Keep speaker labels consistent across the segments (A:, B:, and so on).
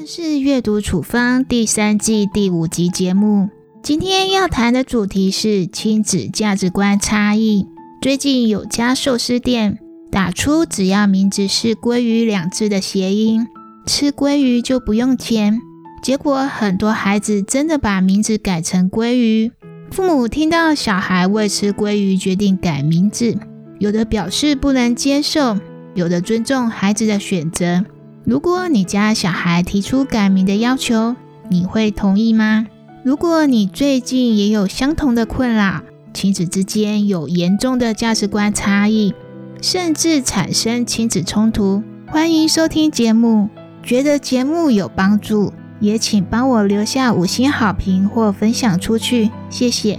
A: 这是阅读处方第三季第五集节目。今天要谈的主题是亲子价值观差异。最近有家寿司店打出只要名字是“鲑鱼”两字的谐音，吃鲑鱼就不用钱。结果很多孩子真的把名字改成鲑鱼。父母听到小孩为吃鲑鱼决定改名字，有的表示不能接受，有的尊重孩子的选择。如果你家小孩提出改名的要求，你会同意吗？如果你最近也有相同的困扰，亲子之间有严重的价值观差异，甚至产生亲子冲突，欢迎收听节目。觉得节目有帮助，也请帮我留下五星好评或分享出去，谢谢。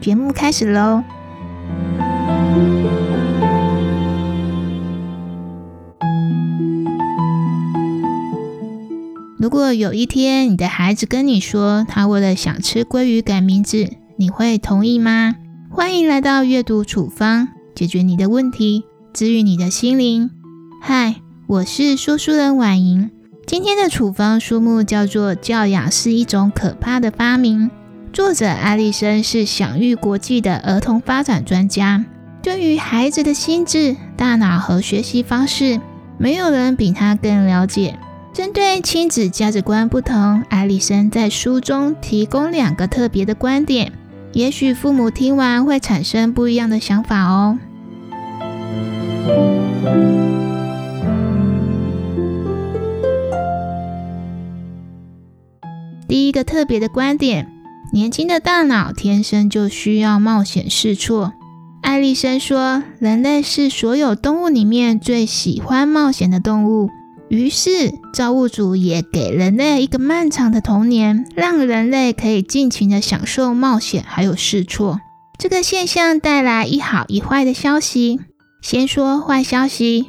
A: 节目开始喽。如果有一天你的孩子跟你说他为了想吃鲑鱼改名字，你会同意吗？欢迎来到阅读处方，解决你的问题，治愈你的心灵。嗨，我是说书人婉莹。今天的处方书目叫做《教养是一种可怕的发明》，作者艾丽森是享誉国际的儿童发展专家，对于孩子的心智、大脑和学习方式，没有人比他更了解。针对亲子价值观不同，艾丽森在书中提供两个特别的观点，也许父母听完会产生不一样的想法哦。第一个特别的观点：年轻的大脑天生就需要冒险试错。艾丽森说，人类是所有动物里面最喜欢冒险的动物。于是，造物主也给人类一个漫长的童年，让人类可以尽情的享受冒险，还有试错。这个现象带来一好一坏的消息。先说坏消息：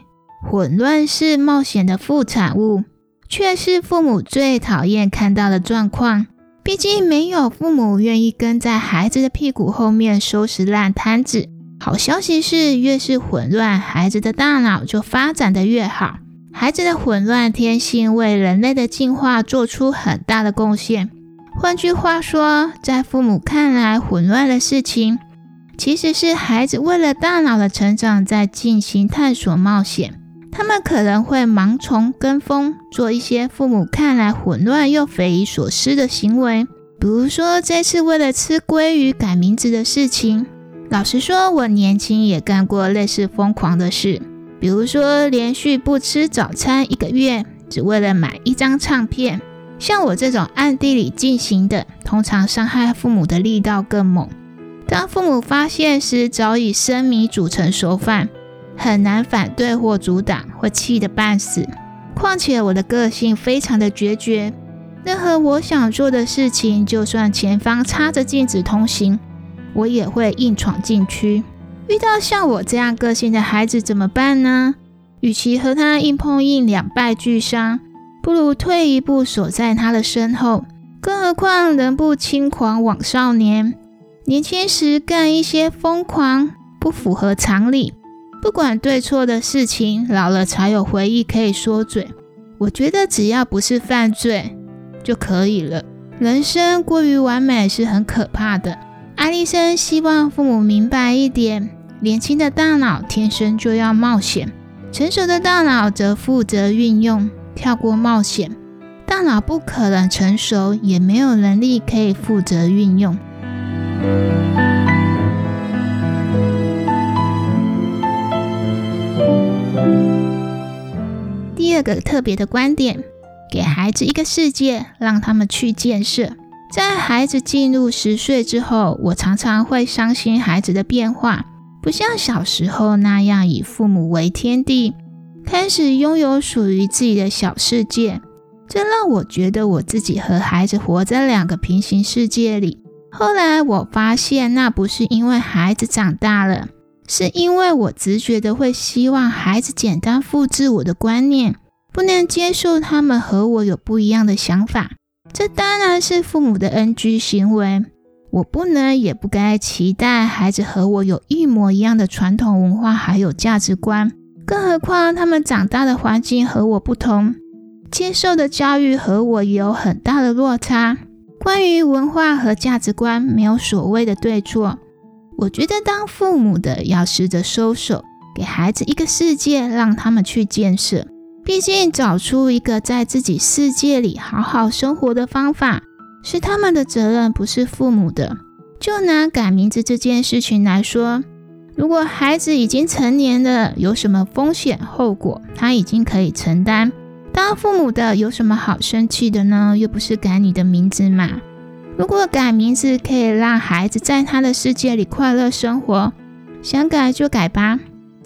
A: 混乱是冒险的副产物，却是父母最讨厌看到的状况。毕竟，没有父母愿意跟在孩子的屁股后面收拾烂摊子。好消息是，越是混乱，孩子的大脑就发展的越好。孩子的混乱天性为人类的进化做出很大的贡献。换句话说，在父母看来，混乱的事情其实是孩子为了大脑的成长在进行探索冒险。他们可能会盲从、跟风，做一些父母看来混乱又匪夷所思的行为。比如说，这次为了吃鲑鱼改名字的事情。老实说，我年轻也干过类似疯狂的事。比如说，连续不吃早餐一个月，只为了买一张唱片。像我这种暗地里进行的，通常伤害父母的力道更猛。当父母发现时，早已生米煮成熟饭，很难反对或阻挡，会气得半死。况且我的个性非常的决绝，任何我想做的事情，就算前方插着禁止通行，我也会硬闯进去。遇到像我这样个性的孩子怎么办呢？与其和他硬碰硬两败俱伤，不如退一步守在他的身后。更何况人不轻狂枉少年，年轻时干一些疯狂、不符合常理、不管对错的事情，老了才有回忆可以说嘴。我觉得只要不是犯罪就可以了。人生过于完美是很可怕的。艾丽森希望父母明白一点。年轻的大脑天生就要冒险，成熟的大脑则负责运用。跳过冒险，大脑不可能成熟，也没有能力可以负责运用。第二个特别的观点，给孩子一个世界，让他们去建设。在孩子进入十岁之后，我常常会伤心孩子的变化。不像小时候那样以父母为天地，开始拥有属于自己的小世界，这让我觉得我自己和孩子活在两个平行世界里。后来我发现，那不是因为孩子长大了，是因为我直觉的会希望孩子简单复制我的观念，不能接受他们和我有不一样的想法。这当然是父母的 NG 行为。我不能也不该期待孩子和我有一模一样的传统文化还有价值观，更何况他们长大的环境和我不同。接受的教育和我也有很大的落差。关于文化和价值观，没有所谓的对错。我觉得当父母的要试着收手，给孩子一个世界，让他们去建设。毕竟找出一个在自己世界里好好生活的方法，是他们的责任，不是父母的。就拿改名字这件事情来说，如果孩子已经成年了，有什么风险后果，他已经可以承担。当父母的有什么好生气的呢？又不是改你的名字嘛。如果改名字可以让孩子在他的世界里快乐生活，想改就改吧。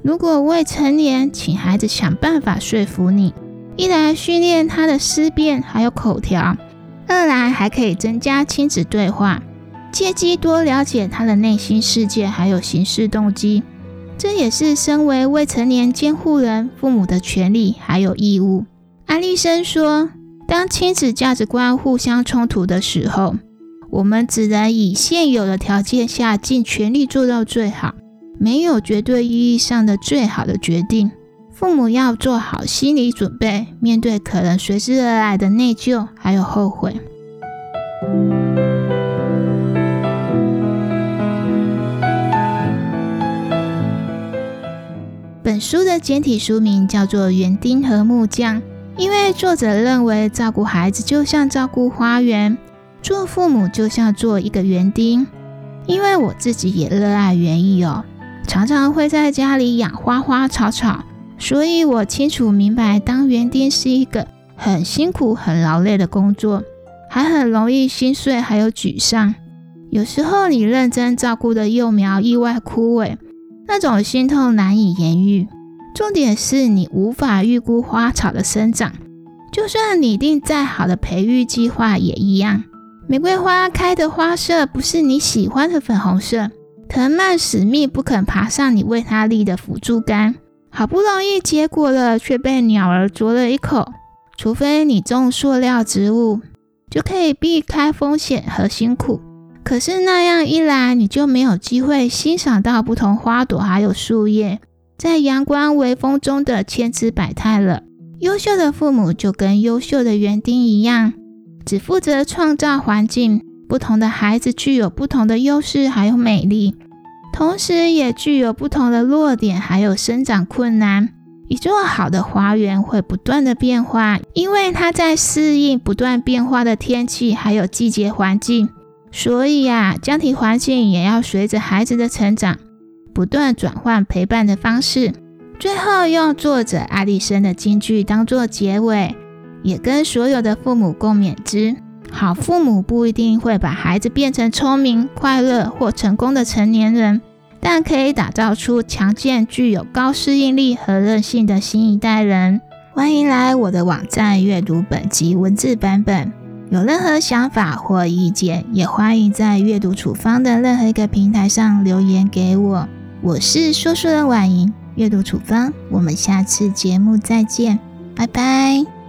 A: 如果未成年，请孩子想办法说服你，一来训练他的思辨还有口条，二来还可以增加亲子对话。借机多了解他的内心世界，还有行事动机，这也是身为未成年监护人父母的权利还有义务。安利生说，当亲子价值观互相冲突的时候，我们只能以现有的条件下尽全力做到最好，没有绝对意义上的最好的决定。父母要做好心理准备，面对可能随之而来的内疚还有后悔。本书的简体书名叫做《园丁和木匠》，因为作者认为照顾孩子就像照顾花园，做父母就像做一个园丁。因为我自己也热爱园艺哦，常常会在家里养花花草草，所以我清楚明白，当园丁是一个很辛苦、很劳累的工作，还很容易心碎，还有沮丧。有时候你认真照顾的幼苗意外枯萎。那种心痛难以言喻。重点是你无法预估花草的生长，就算拟定再好的培育计划也一样。玫瑰花开的花色不是你喜欢的粉红色，藤蔓死命不肯爬上你为它立的辅助杆，好不容易结果了，却被鸟儿啄了一口。除非你种塑料植物，就可以避开风险和辛苦。可是那样一来，你就没有机会欣赏到不同花朵还有树叶在阳光微风中的千姿百态了。优秀的父母就跟优秀的园丁一样，只负责创造环境。不同的孩子具有不同的优势还有美丽，同时也具有不同的弱点还有生长困难。一座好的花园会不断的变化，因为它在适应不断变化的天气还有季节环境。所以呀，家庭环境也要随着孩子的成长不断转换陪伴的方式。最后用作者爱丽森的金句当做结尾，也跟所有的父母共勉之：好父母不一定会把孩子变成聪明、快乐或成功的成年人，但可以打造出强健、具有高适应力和韧性的新一代人。欢迎来我的网站阅读本集文字版本。有任何想法或意见，也欢迎在阅读处方的任何一个平台上留言给我。我是说书人婉莹，阅读处方，我们下次节目再见，拜拜。